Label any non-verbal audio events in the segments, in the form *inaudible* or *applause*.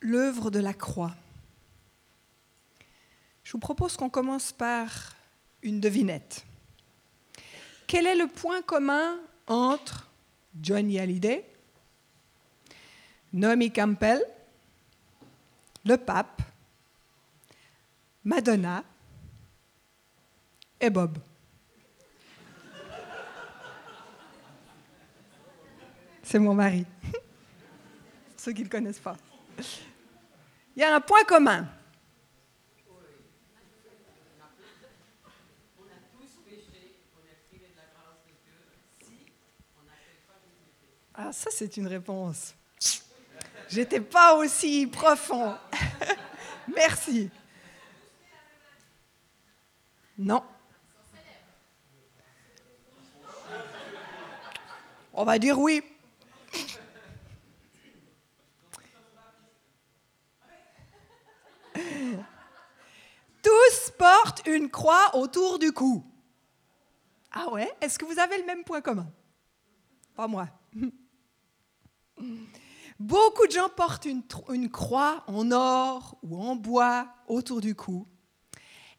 l'œuvre de la croix. Je vous propose qu'on commence par une devinette. Quel est le point commun entre Johnny Hallyday, Naomi Campbell, le pape, Madonna et Bob? C'est mon mari. *laughs* Ceux qui ne le connaissent pas. Il y a un point commun. Ah, ça, c'est une réponse. J'étais pas aussi profond. *laughs* Merci. Non. On va dire oui. Tous une croix autour du cou. Ah ouais? Est-ce que vous avez le même point commun? Pas moi. *laughs* Beaucoup de gens portent une, une, croix en or ou en bois autour du cou.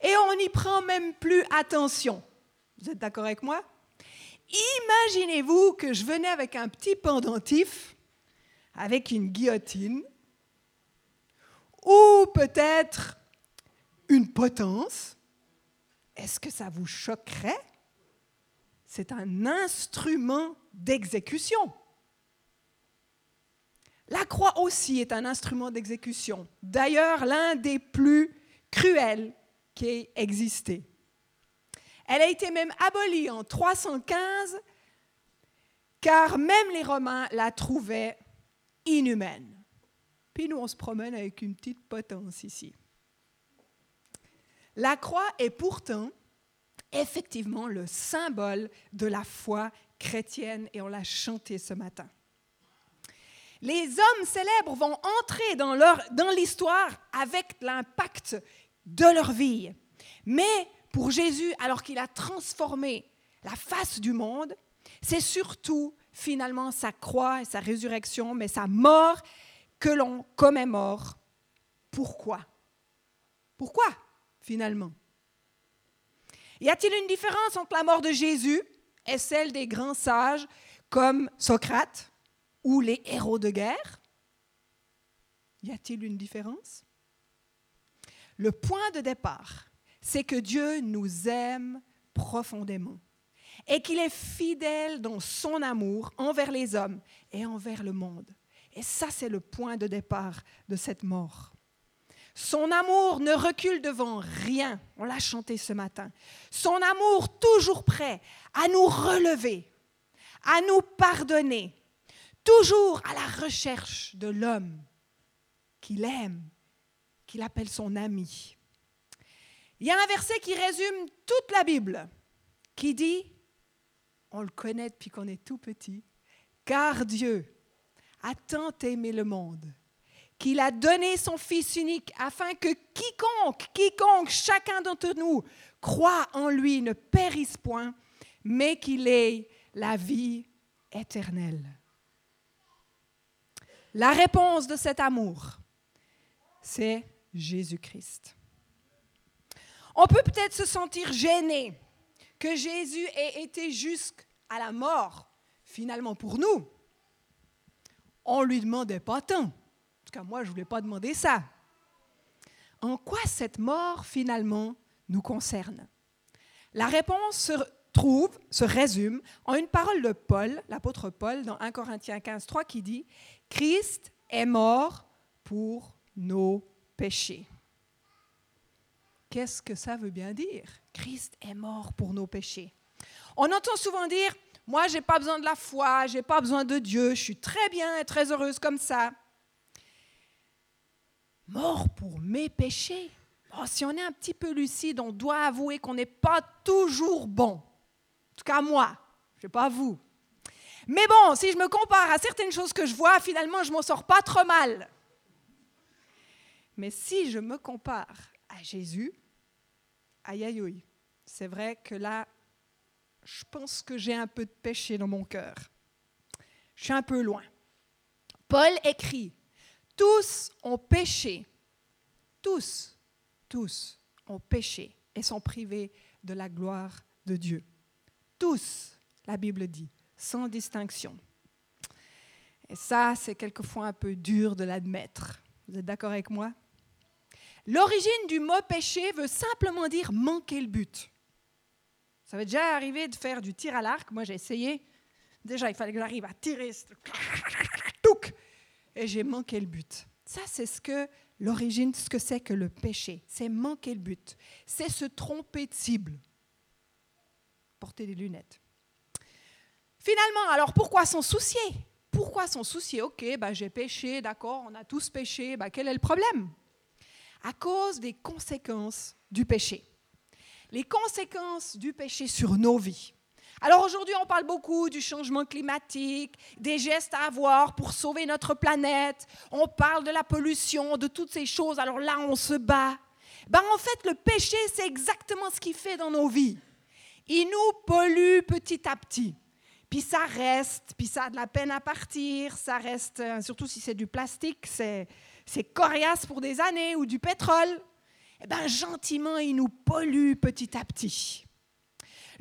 Et on n'y prend même plus attention. Vous êtes d'accord avec moi? Imaginez-vous que je venais avec un petit pendentif, avec une guillotine, ou peut-être une potence. Est-ce que ça vous choquerait? C'est un instrument d'exécution. La croix aussi est un instrument d'exécution. D'ailleurs, l'un des plus cruels qui ait existé. Elle a été même abolie en 315, car même les Romains la trouvaient inhumaine. Puis nous, on se promène avec une petite potence ici. La croix est pourtant effectivement le symbole de la foi chrétienne et on l'a chanté ce matin. Les hommes célèbres vont entrer dans, dans l'histoire avec l'impact de leur vie. Mais pour Jésus, alors qu'il a transformé la face du monde, c'est surtout finalement sa croix et sa résurrection, mais sa mort que l'on commémore. Pourquoi? Pourquoi? Finalement Y a-t-il une différence entre la mort de Jésus et celle des grands sages comme Socrate ou les héros de guerre? Y a-t-il une différence? Le point de départ c'est que Dieu nous aime profondément et qu'il est fidèle dans son amour envers les hommes et envers le monde. Et ça, c'est le point de départ de cette mort. Son amour ne recule devant rien, on l'a chanté ce matin. Son amour toujours prêt à nous relever, à nous pardonner, toujours à la recherche de l'homme qu'il aime, qu'il appelle son ami. Il y a un verset qui résume toute la Bible, qui dit, on le connaît depuis qu'on est tout petit, car Dieu a tant aimé le monde qu'il a donné son Fils unique afin que quiconque, quiconque, chacun d'entre nous croit en lui ne périsse point, mais qu'il ait la vie éternelle. La réponse de cet amour, c'est Jésus-Christ. On peut peut-être se sentir gêné que Jésus ait été jusqu'à la mort, finalement pour nous. On ne lui demandait pas tant. Tout moi, je ne voulais pas demander ça. En quoi cette mort, finalement, nous concerne? La réponse se trouve, se résume en une parole de Paul, l'apôtre Paul, dans 1 Corinthiens 15, 3, qui dit Christ est mort pour nos péchés. Qu'est-ce que ça veut bien dire Christ est mort pour nos péchés? On entend souvent dire Moi, je n'ai pas besoin de la foi, je n'ai pas besoin de Dieu, je suis très bien et très heureuse comme ça. Mort pour mes péchés. Oh, si on est un petit peu lucide, on doit avouer qu'on n'est pas toujours bon. En tout cas, moi, je ne sais pas vous. Mais bon, si je me compare à certaines choses que je vois, finalement, je m'en sors pas trop mal. Mais si je me compare à Jésus, aïe aïe c'est vrai que là, je pense que j'ai un peu de péché dans mon cœur. Je suis un peu loin. Paul écrit, tous ont péché. Tous, tous ont péché et sont privés de la gloire de Dieu. Tous, la Bible dit, sans distinction. Et ça, c'est quelquefois un peu dur de l'admettre. Vous êtes d'accord avec moi? L'origine du mot péché veut simplement dire manquer le but. Ça m'est déjà arrivé de faire du tir à l'arc. Moi, j'ai essayé. Déjà, il fallait que j'arrive à tirer. Et j'ai manqué le but. Ça, c'est ce que l'origine, ce que c'est que le péché. C'est manquer le but. C'est se tromper de cible. Porter des lunettes. Finalement, alors pourquoi s'en soucier? Pourquoi s'en soucier? Ok, bah, j'ai péché, d'accord, on a tous péché, bah, quel est le problème? À cause des conséquences du péché. Les conséquences du péché sur nos vies. Alors aujourd'hui, on parle beaucoup du changement climatique, des gestes à avoir pour sauver notre planète. On parle de la pollution, de toutes ces choses. Alors là, on se bat. Ben, en fait, le péché, c'est exactement ce qu'il fait dans nos vies. Il nous pollue petit à petit. Puis ça reste, puis ça a de la peine à partir, ça reste, euh, surtout si c'est du plastique, c'est, coriace pour des années, ou du pétrole. Eh bien, gentiment, il nous pollue petit à petit.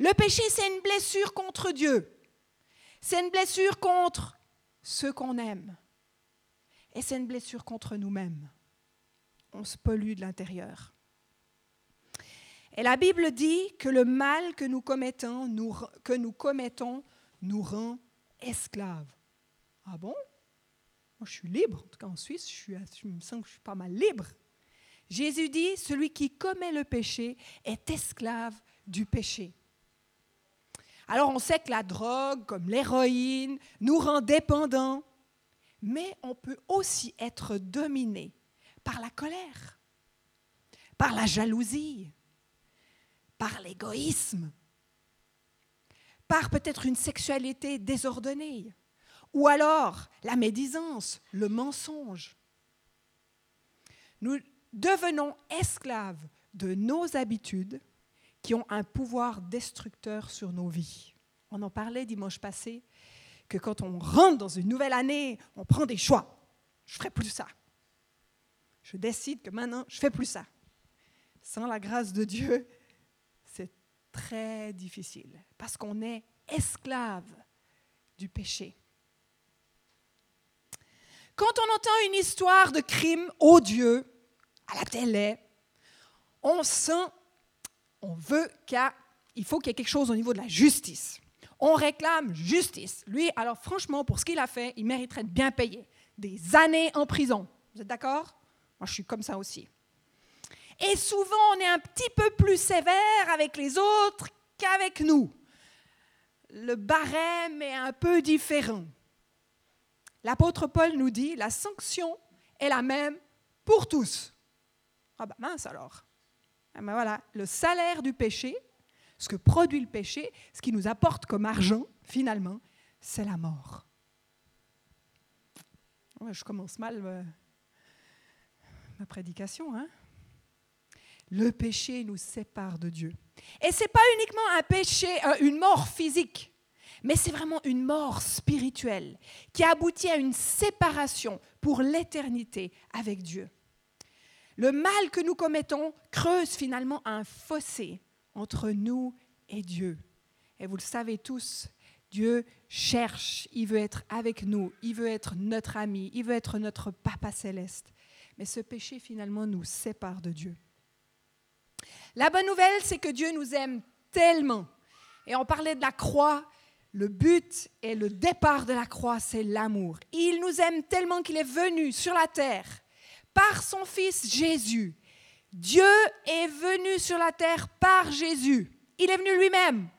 Le péché, c'est une blessure contre Dieu. C'est une blessure contre ceux qu'on aime. Et c'est une blessure contre nous-mêmes. On se pollue de l'intérieur. Et la Bible dit que le mal que nous commettons nous, que nous commettons nous rend esclaves. Ah bon? Moi, je suis libre. En tout cas, en Suisse, je, suis, je que je suis pas mal libre. Jésus dit, celui qui commet le péché est esclave du péché. Alors on sait que la drogue, comme l'héroïne, nous rend dépendants, mais on peut aussi être dominé par la colère, par la jalousie, par l'égoïsme, par peut-être une sexualité désordonnée, ou alors la médisance, le mensonge. Nous devenons esclaves de nos habitudes qui ont un pouvoir destructeur sur nos vies. On en parlait dimanche passé, que quand on rentre dans une nouvelle année, on prend des choix. Je ne ferai plus ça. Je décide que maintenant, je ne fais plus ça. Sans la grâce de Dieu, c'est très difficile, parce qu'on est esclave du péché. Quand on entend une histoire de crime odieux à la télé, on sent on veut qu'il faut qu'il y ait quelque chose au niveau de la justice. On réclame justice. Lui, alors franchement, pour ce qu'il a fait, il mériterait de bien payer. Des années en prison. Vous êtes d'accord? Moi, je suis comme ça aussi. Et souvent, on est un petit peu plus sévère avec les autres qu'avec nous. Le barème est un peu différent. L'apôtre Paul nous dit, la sanction est la même pour tous. Ah ben mince alors. Ah ben voilà, le salaire du péché, ce que produit le péché, ce qui nous apporte comme argent, finalement, c'est la mort. Je commence mal euh, ma prédication. Hein le péché nous sépare de Dieu. Et ce n'est pas uniquement un péché, une mort physique, mais c'est vraiment une mort spirituelle qui aboutit à une séparation pour l'éternité avec Dieu. Le mal que nous commettons creuse finalement un fossé entre nous et Dieu. Et vous le savez tous, Dieu cherche, il veut être avec nous, il veut être notre ami, il veut être notre Papa céleste. Mais ce péché finalement nous sépare de Dieu. La bonne nouvelle, c'est que Dieu nous aime tellement. Et on parlait de la croix. Le but et le départ de la croix, c'est l'amour. Il nous aime tellement qu'il est venu sur la terre par son Fils Jésus. Dieu est venu sur la terre par Jésus. Il est venu lui-même.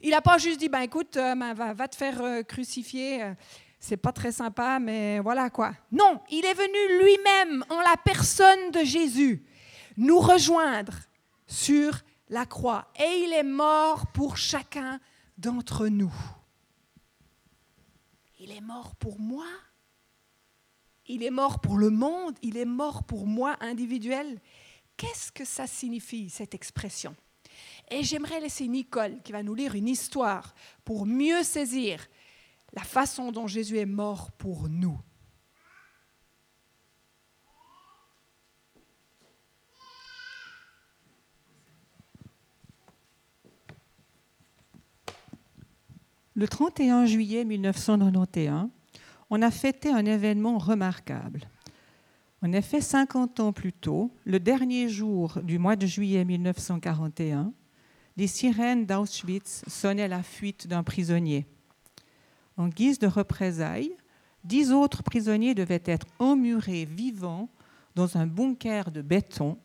Il n'a pas juste dit, ben écoute, euh, ben, va, te faire euh, crucifier, euh, c'est pas très sympa, mais voilà quoi. Non, il est venu lui-même en la personne de Jésus nous rejoindre sur la croix. Et il est mort pour chacun d'entre nous. Il est mort pour moi il est mort pour le monde, il est mort pour moi individuel. Qu'est-ce que ça signifie, cette expression? Et j'aimerais laisser Nicole, qui va nous lire une histoire, pour mieux saisir la façon dont Jésus est mort pour nous. Le 31 juillet 1991, on a fêté un événement remarquable. En effet, 50 ans plus tôt, le dernier jour du mois de juillet 1941, les sirènes d'Auschwitz sonnaient la fuite d'un prisonnier. En guise de représailles, dix autres prisonniers devaient être emmurés vivants dans un bunker de béton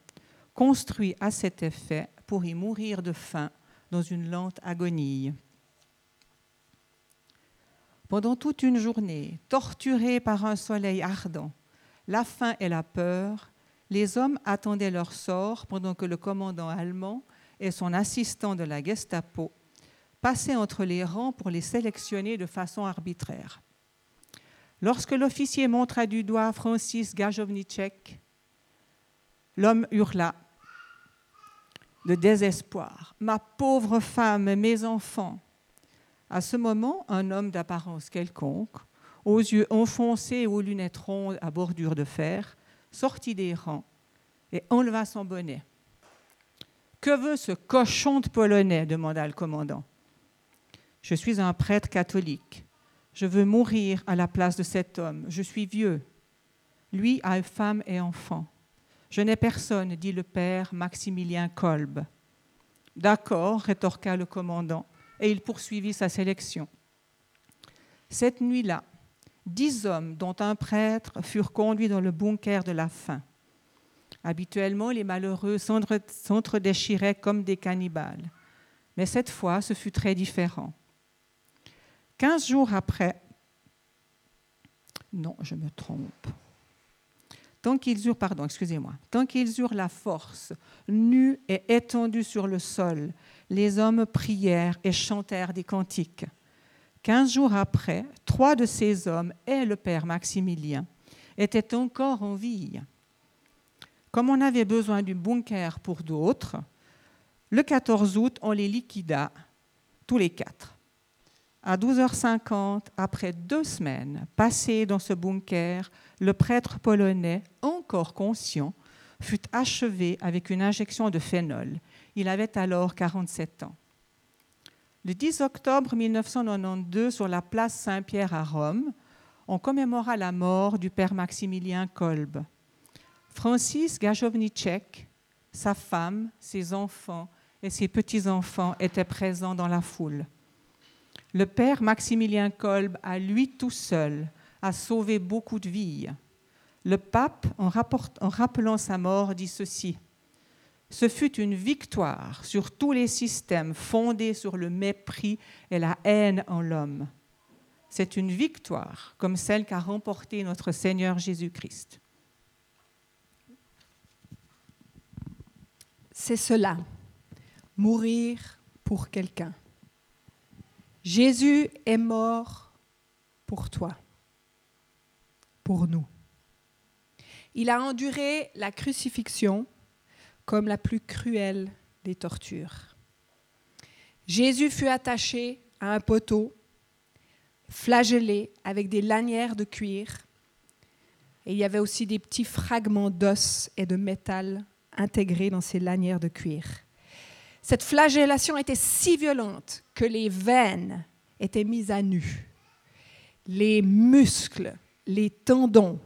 construit à cet effet pour y mourir de faim dans une lente agonie. Pendant toute une journée, torturés par un soleil ardent, la faim et la peur, les hommes attendaient leur sort pendant que le commandant allemand et son assistant de la Gestapo passaient entre les rangs pour les sélectionner de façon arbitraire. Lorsque l'officier montra du doigt Francis Gajovnicek, l'homme hurla de désespoir. Ma pauvre femme, mes enfants. À ce moment, un homme d'apparence quelconque, aux yeux enfoncés et aux lunettes rondes à bordure de fer, sortit des rangs et enleva son bonnet. Que veut ce cochon de Polonais? demanda le commandant. Je suis un prêtre catholique. Je veux mourir à la place de cet homme. Je suis vieux. Lui a une femme et enfants. Je n'ai personne, dit le père Maximilien Kolb. D'accord, rétorqua le commandant, et il poursuivit sa sélection. Cette nuit-là, dix hommes, dont un prêtre, furent conduits dans le bunker de la faim. Habituellement, les malheureux s'entre-déchiraient comme des cannibales. Mais cette fois, ce fut très différent. Quinze jours après, non, je me trompe. Tant qu'ils eurent, pardon, excusez-moi, tant qu'ils eurent la force, nus et étendus sur le sol, les hommes prièrent et chantèrent des cantiques. Quinze jours après, trois de ces hommes et le père Maximilien étaient encore en vie. Comme on avait besoin du bunker pour d'autres, le 14 août, on les liquida tous les quatre. À 12h50, après deux semaines passées dans ce bunker, le prêtre polonais, encore conscient, fut achevé avec une injection de phénol. Il avait alors 47 ans. Le 10 octobre 1992, sur la place Saint-Pierre à Rome, on commémora la mort du père Maximilien Kolb. Francis Gajovnicek, sa femme, ses enfants et ses petits-enfants étaient présents dans la foule. Le père Maximilien Kolb, à lui tout seul, a sauvé beaucoup de vies. Le pape, en, rappelant sa mort, dit ceci. Ce fut une victoire sur tous les systèmes fondés sur le mépris et la haine en l'homme. C'est une victoire comme celle qu'a remportée notre Seigneur Jésus-Christ. C'est cela, mourir pour quelqu'un. Jésus est mort pour toi, nous. Il a enduré la crucifixion comme la plus cruelle des tortures. Jésus fut attaché à un poteau, flagellé avec des lanières de cuir, et il y avait aussi des petits fragments d'os et de métal intégrés dans ces lanières de cuir. Cette flagellation était si violente que les veines étaient mises à nu, les muscles, les tendons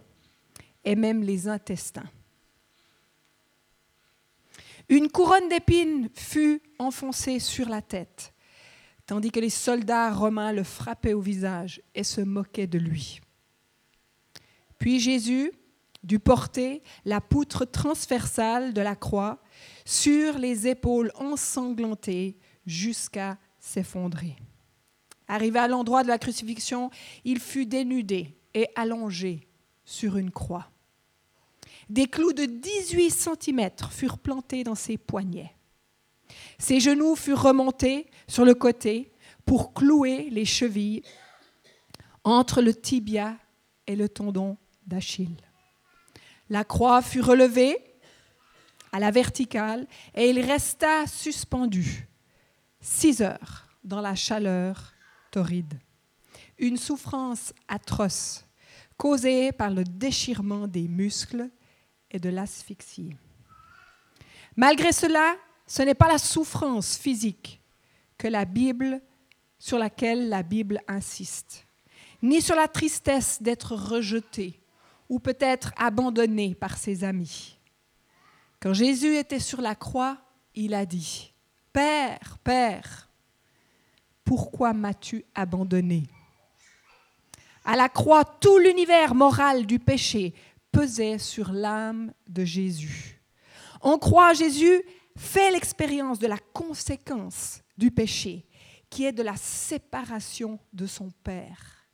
et même les intestins. Une couronne d'épines fut enfoncée sur la tête, tandis que les soldats romains le frappaient au visage et se moquaient de lui. Puis Jésus dut porter la poutre transversale de la croix sur les épaules ensanglantées jusqu'à s'effondrer. Arrivé à l'endroit de la crucifixion, il fut dénudé et allongé sur une croix. Des clous de 18 cm furent plantés dans ses poignets. Ses genoux furent remontés sur le côté pour clouer les chevilles entre le tibia et le tendon d'Achille. La croix fut relevée à la verticale et il resta suspendu six heures dans la chaleur torride. Une souffrance atroce causée par le déchirement des muscles et de l'asphyxie. Malgré cela, ce n'est pas la souffrance physique que la Bible sur laquelle la Bible insiste, ni sur la tristesse d'être rejeté ou peut-être abandonné par ses amis. Quand Jésus était sur la croix, il a dit, Père, Père, pourquoi m'as-tu abandonné? À la croix, tout l'univers moral du péché pesait sur l'âme de Jésus. En croix, Jésus fait l'expérience de la conséquence du péché, qui est de la séparation de son Père.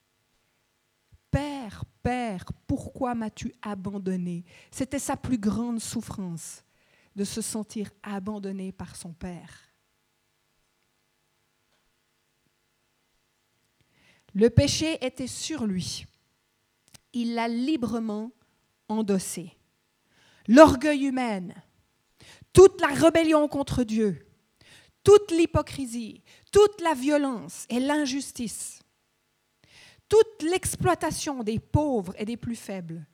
Père, Père, pourquoi m'as-tu abandonné? C'était sa plus grande souffrance, de se sentir abandonné par son Père. Le péché était sur lui. Il l'a librement endossé. L'orgueil humain, toute la rébellion contre Dieu, toute l'hypocrisie, toute la violence et l'injustice, toute l'exploitation des pauvres et des plus faibles,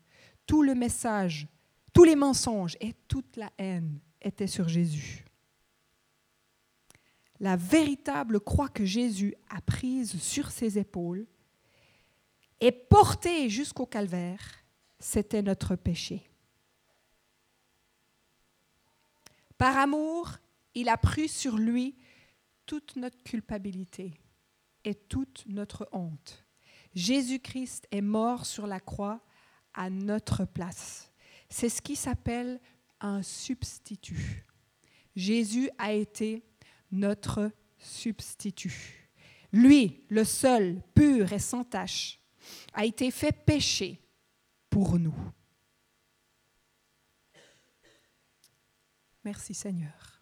tout le message, tous les mensonges et toute la haine étaient sur Jésus. La véritable croix que Jésus a prise sur ses épaules et portée jusqu'au calvaire, c'était notre péché. Par amour, il a pris sur lui toute notre culpabilité et toute notre honte. Jésus-Christ est mort sur la croix à notre place. C'est ce qui s'appelle un substitut. Jésus a été notre substitut. Lui, le seul, pur et sans tache, a été fait péché pour nous. Merci Seigneur.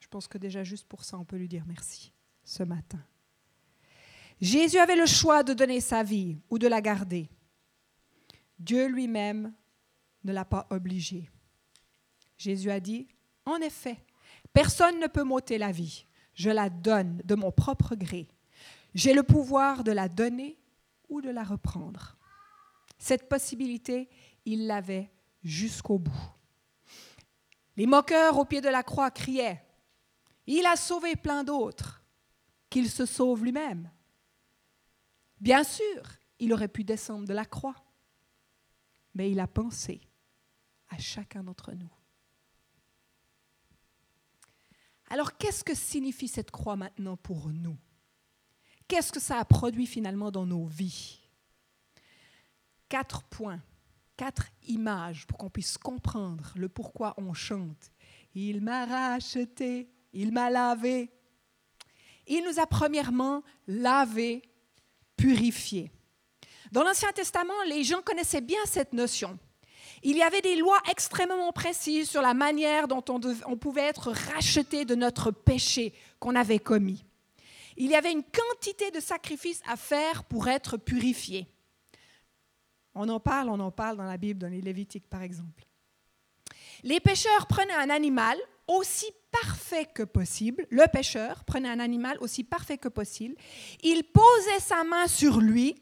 Je pense que déjà juste pour ça, on peut lui dire merci ce matin. Jésus avait le choix de donner sa vie ou de la garder. Dieu lui-même ne l'a pas obligé. Jésus a dit, en effet, personne ne peut m'ôter la vie. Je la donne de mon propre gré. J'ai le pouvoir de la donner ou de la reprendre. Cette possibilité, il l'avait jusqu'au bout. Les moqueurs au pied de la croix criaient, Il a sauvé plein d'autres, qu'il se sauve lui-même. Bien sûr, il aurait pu descendre de la croix, mais il a pensé à chacun d'entre nous. Alors qu'est-ce que signifie cette croix maintenant pour nous? Qu'est-ce que ça a produit finalement dans nos vies? Quatre points quatre images pour qu'on puisse comprendre le pourquoi on chante. Il m'a racheté, il m'a lavé. Il nous a premièrement lavé, purifié. Dans l'Ancien Testament, les gens connaissaient bien cette notion. Il y avait des lois extrêmement précises sur la manière dont on, pouvait être racheté de notre péché qu'on avait commis. Il y avait une quantité de sacrifices à faire pour être purifié. On en parle, on en parle dans la Bible, dans les Lévitiques par exemple. Les pêcheurs prenaient un animal aussi parfait que possible. Le pêcheur prenait un animal aussi parfait que possible. Il posait sa main sur lui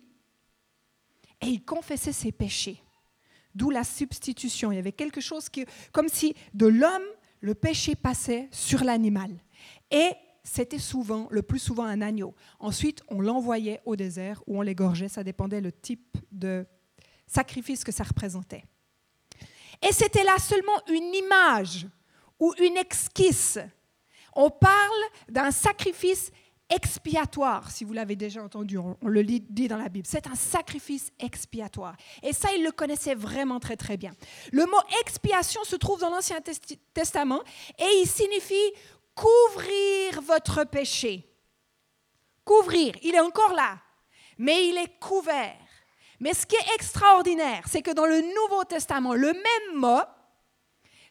et il confessait ses péchés. D'où la substitution. Il y avait quelque chose qui, comme si de l'homme, le péché passait sur l'animal. Et c'était souvent, le plus souvent, un agneau. Ensuite, on l'envoyait au désert ou on l'égorgeait. Ça dépendait le type de sacrifice que ça représentait. Et c'était là seulement une image ou une esquisse. On parle d'un sacrifice expiatoire, si vous l'avez déjà entendu, on, le dit dans la Bible. C'est un sacrifice expiatoire. Et ça, il le connaissait vraiment très très bien. Le mot expiation se trouve dans l'Ancien Testament et il signifie couvrir votre péché. Couvrir, il est encore là, mais il est couvert. Mais ce qui est extraordinaire, c'est que dans le Nouveau Testament, le même mot,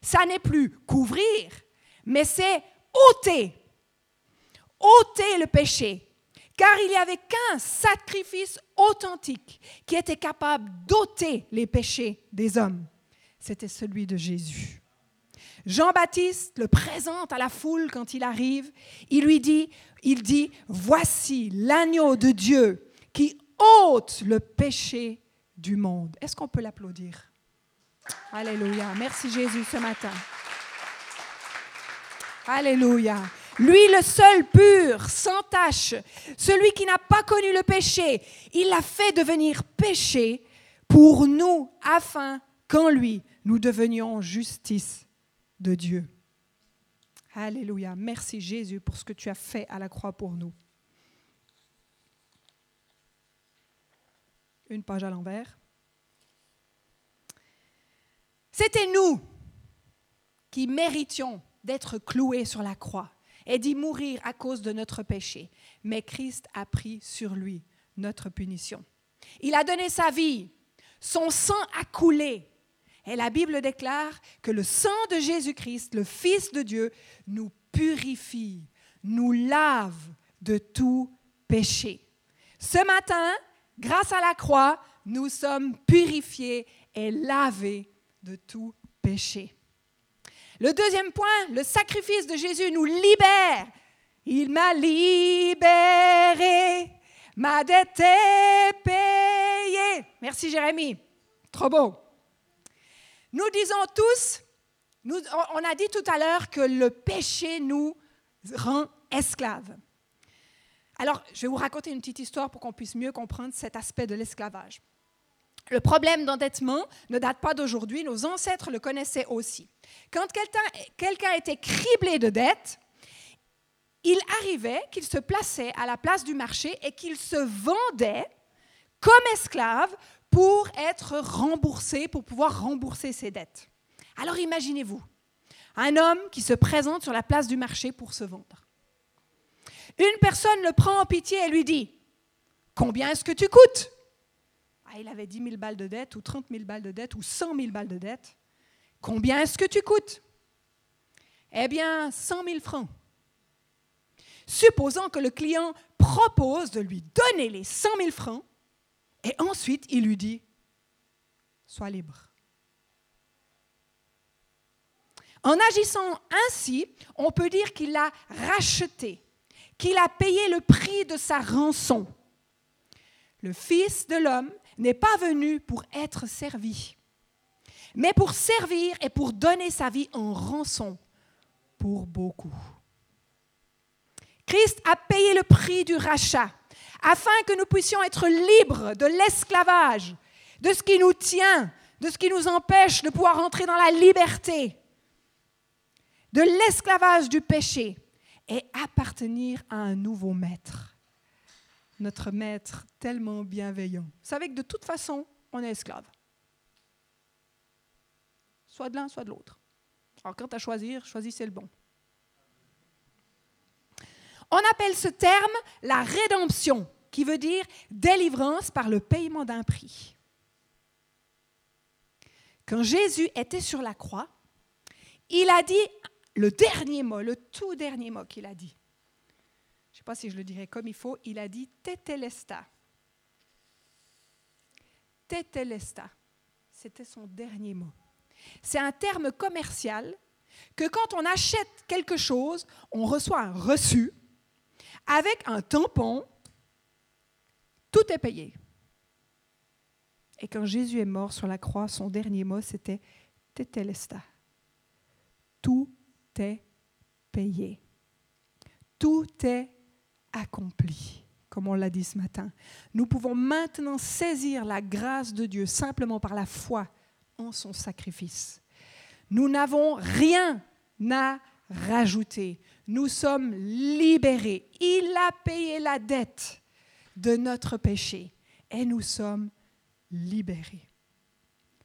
ça n'est plus couvrir, mais c'est ôter. Ôter le péché. Car il n'y avait qu'un sacrifice authentique qui était capable d'ôter les péchés des hommes. C'était celui de Jésus. Jean-Baptiste le présente à la foule quand il arrive. Il lui dit, il dit, voici l'agneau de Dieu qui ôte le péché du monde. Est-ce qu'on peut l'applaudir? Alléluia. Merci Jésus ce matin. Alléluia. Lui le seul pur, sans tache, celui qui n'a pas connu le péché, il l'a fait devenir péché pour nous, afin qu'en lui, nous devenions justice de Dieu. Alléluia. Merci Jésus pour ce que tu as fait à la croix pour nous. Une page à l'envers. C'était nous qui méritions d'être cloués sur la croix et d'y mourir à cause de notre péché. Mais Christ a pris sur lui notre punition. Il a donné sa vie, son sang a coulé. Et la Bible déclare que le sang de Jésus-Christ, le Fils de Dieu, nous purifie, nous lave de tout péché. Ce matin, grâce à la croix, nous sommes purifiés et lavés de tout péché. Le deuxième point, le sacrifice de Jésus nous libère. Il m'a libéré, ma dette est payée. Merci Jérémie, trop beau. Nous disons tous, on a dit tout à l'heure que le péché nous rend esclaves. Alors, je vais vous raconter une petite histoire pour qu'on puisse mieux comprendre cet aspect de l'esclavage. Le problème d'endettement ne date pas d'aujourd'hui, nos ancêtres le connaissaient aussi. Quand quelqu'un était criblé de dettes, il arrivait qu'il se plaçait à la place du marché et qu'il se vendait comme esclave pour être remboursé, pour pouvoir rembourser ses dettes. Alors imaginez-vous, un homme qui se présente sur la place du marché pour se vendre. Une personne le prend en pitié et lui dit, combien est-ce que tu coûtes? Ah, il avait 10 000 balles de dette, ou 30 000 balles de dette, ou 100 000 balles de dette. Combien est-ce que tu coûtes? Eh bien, 100 000 francs. Supposons que le client propose de lui donner les 100 000 francs, et ensuite il lui dit, sois libre. En agissant ainsi, on peut dire qu'il l'a racheté, qu'il a payé le prix de sa rançon. Le Fils de l'homme n'est pas venu pour être servi, mais pour servir et pour donner sa vie en rançon pour beaucoup. Christ a payé le prix du rachat afin que nous puissions être libres de l'esclavage, de ce qui nous tient, de ce qui nous empêche de pouvoir entrer dans la liberté, de l'esclavage du péché et appartenir à un nouveau maître notre maître tellement bienveillant. Vous savez que de toute façon, on est esclave. Soit de l'un, soit de l'autre. Alors, quant à choisir, choisissez le bon. On appelle ce terme la rédemption, qui veut dire délivrance par le paiement d'un prix. Quand Jésus était sur la croix, il a dit le dernier mot, le tout dernier mot qu'il a dit sais pas si je le dirais comme il faut, il a dit tetelesta. Tetelesta. C'était son dernier mot. C'est un terme commercial que quand on achète quelque chose, on reçoit un reçu avec un tampon, tout est payé. Et quand Jésus est mort sur la croix, son dernier mot, c'était tetelesta. Tout est payé. Tout est accompli, comme on l'a dit ce matin. Nous pouvons maintenant saisir la grâce de Dieu simplement par la foi en son sacrifice. Nous n'avons rien à rajouter. Nous sommes libérés. Il a payé la dette de notre péché et nous sommes libérés.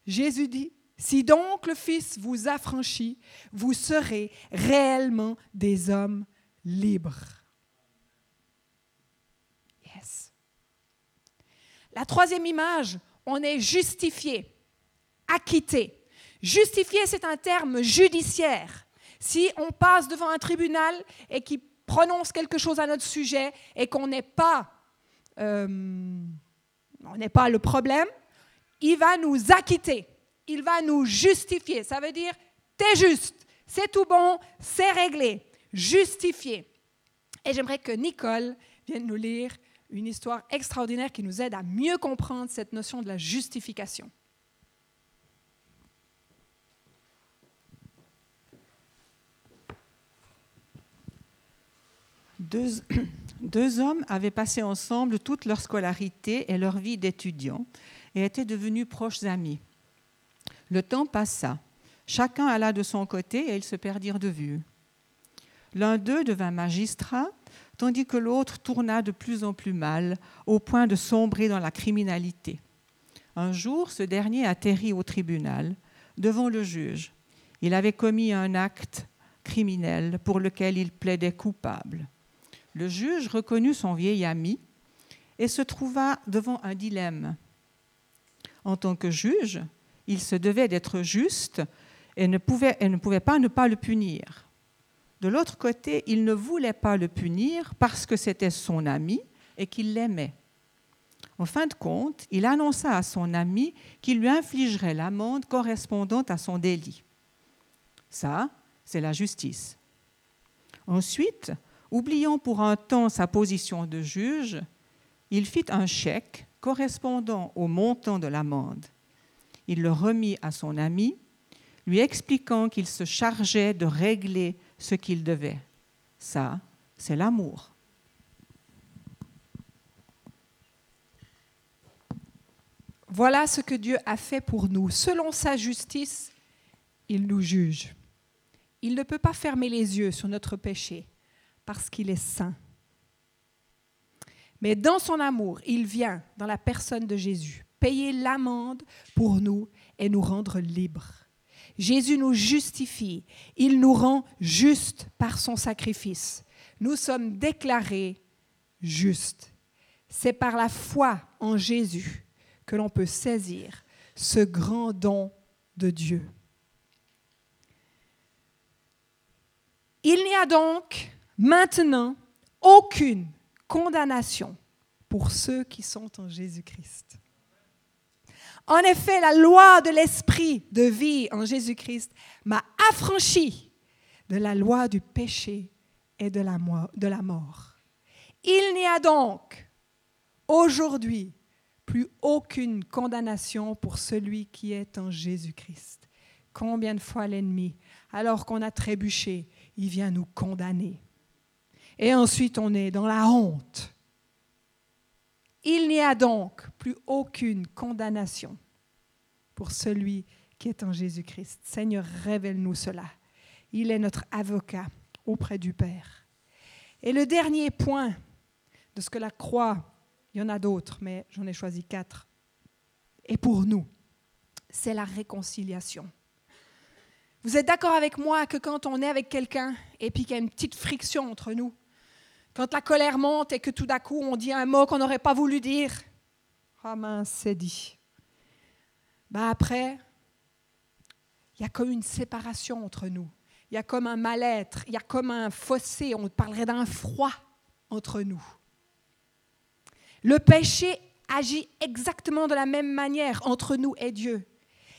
Jésus dit, si donc le Fils vous affranchit, vous serez réellement des hommes libres. La troisième image, on est justifié, acquitté. Justifié, c'est un terme judiciaire. Si on passe devant un tribunal et qui prononce quelque chose à notre sujet et qu'on n'est pas, euh, on n'est pas le problème, il va nous acquitter, il va nous justifier. Ça veut dire, t'es juste, c'est tout bon, c'est réglé, justifié. Et j'aimerais que Nicole vienne nous lire une histoire extraordinaire qui nous aide à mieux comprendre cette notion de la justification. *clears throat* Deux, hommes avaient passé ensemble toute leur scolarité et leur vie d'étudiants et étaient devenus proches amis. Le temps passa. Chacun alla de son côté et ils se perdirent de vue. L'un d'eux devint magistrat, tandis que l'autre tourna de plus en plus mal, au point de sombrer dans la criminalité. Un jour, ce dernier atterrit au tribunal, devant le juge. Il avait commis un acte criminel pour lequel il plaidait coupable. Le juge reconnut son vieil ami et se trouva devant un dilemme. En tant que juge, il se devait d'être juste et ne, pouvait, et ne pouvait pas ne pas le punir. De l'autre côté, il ne voulait pas le punir parce que c'était son ami et qu'il l'aimait. En fin de compte, il annonça à son ami qu'il lui infligerait l'amende correspondant à son délit. Ça, c'est la justice. Ensuite, oubliant pour un temps sa position de juge, il fit un chèque correspondant au montant de l'amende. Il le remit à son ami, lui expliquant qu'il se chargeait de régler ce qu'il devait. Ça, c'est l'amour. Voilà ce que Dieu a fait pour nous. Selon sa justice, il nous juge. Il ne peut pas fermer les yeux sur notre péché parce qu'il est saint. Mais dans son amour, il vient, dans la personne de Jésus, payer l'amende pour nous et nous rendre libres. Jésus nous justifie, il nous rend justes par son sacrifice. Nous sommes déclarés justes. C'est par la foi en Jésus que l'on peut saisir ce grand don de Dieu. Il n'y a donc maintenant aucune condamnation pour ceux qui sont en Jésus-Christ. En effet, la loi de l'esprit de vie en Jésus-Christ m'a affranchi de la loi du péché et de la mort. Il n'y a donc aujourd'hui plus aucune condamnation pour celui qui est en Jésus-Christ. Combien de fois l'ennemi, alors qu'on a trébuché, il vient nous condamner. Et ensuite on est dans la honte. Il n'y a donc plus aucune condamnation pour celui qui est en Jésus-Christ. Seigneur, révèle-nous cela. Il est notre avocat auprès du Père. Et le dernier point de ce que la croix il y en a d'autres, mais j'en ai choisi quatre. Et pour nous, c'est la réconciliation. Vous êtes d'accord avec moi que quand on est avec quelqu'un et qu'il y a une petite friction entre nous, quand la colère monte et que tout d'un coup on dit un mot qu'on n'aurait pas voulu dire, ah mince, c'est dit. Ben après, il y a comme une séparation entre nous. Il y a comme un mal-être, il y a comme un fossé, on parlerait d'un froid entre nous. Le péché agit exactement de la même manière entre nous et Dieu.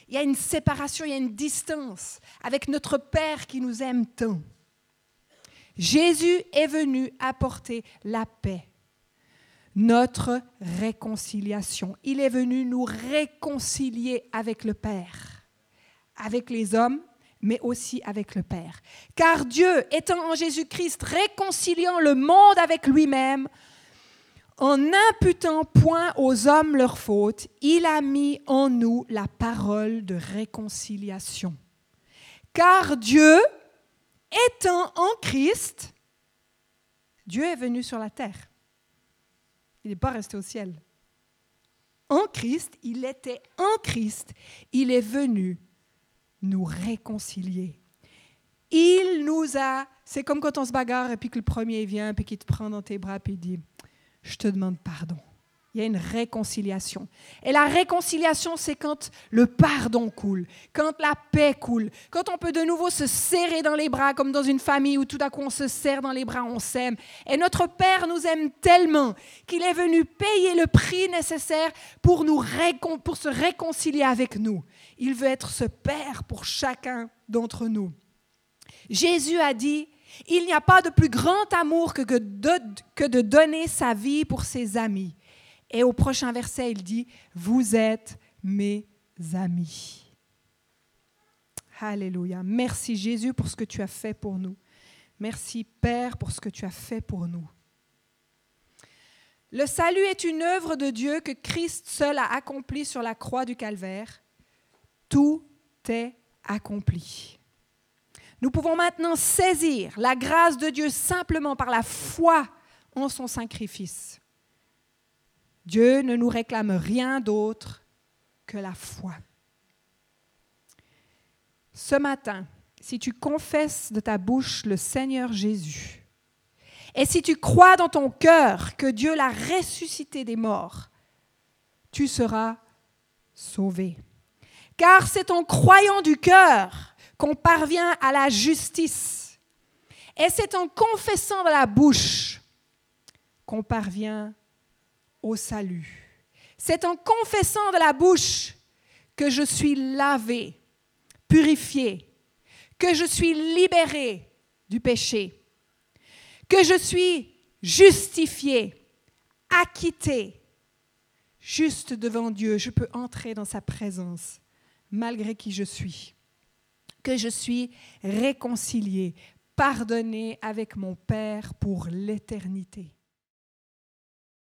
Il y a une séparation, il y a une distance avec notre Père qui nous aime tant. Jésus est venu apporter la paix, notre réconciliation. Il est venu nous réconcilier avec le Père, avec les hommes, mais aussi avec le Père. Car Dieu, étant en Jésus-Christ, réconciliant le monde avec lui-même, en n'imputant point aux hommes leurs fautes, il a mis en nous la parole de réconciliation. Car Dieu, étant en Christ, Dieu est venu sur la terre. Il n'est pas resté au ciel. En Christ, il était en Christ, il est venu nous réconcilier. Il nous a, c'est comme quand on se bagarre et puis que le premier vient, puis qu'il te prend dans tes bras, puis il dit, je te demande pardon. Il y a une réconciliation. Et la réconciliation, c'est quand le pardon coule, quand la paix coule, quand on peut de nouveau se serrer dans les bras, comme dans une famille où tout à coup on se serre dans les bras, on s'aime. Et notre Père nous aime tellement qu'il est venu payer le prix nécessaire pour, nous pour se réconcilier avec nous. Il veut être ce Père pour chacun d'entre nous. Jésus a dit, il n'y a pas de plus grand amour que de, donner sa vie pour ses amis. Et au prochain verset, il dit, vous êtes mes amis. Alléluia. Merci Jésus pour ce que tu as fait pour nous. Merci Père pour ce que tu as fait pour nous. Le salut est une œuvre de Dieu que Christ seul a accomplie sur la croix du calvaire. Tout est accompli. Nous pouvons maintenant saisir la grâce de Dieu simplement par la foi en son sacrifice. Dieu ne nous réclame rien d'autre que la foi. Ce matin, si tu confesses de ta bouche le Seigneur Jésus, et si tu crois dans ton cœur que Dieu l'a ressuscité des morts, tu seras sauvé. Car c'est en croyant du cœur qu'on parvient à la justice. Et c'est en confessant de la bouche qu'on parvient au salut. C'est en confessant de la bouche que je suis lavé, purifié, que je suis libéré du péché, que je suis justifié, acquitté, juste devant Dieu. Je peux entrer dans sa présence malgré qui je suis, que je suis réconcilié, pardonné avec mon Père pour l'éternité.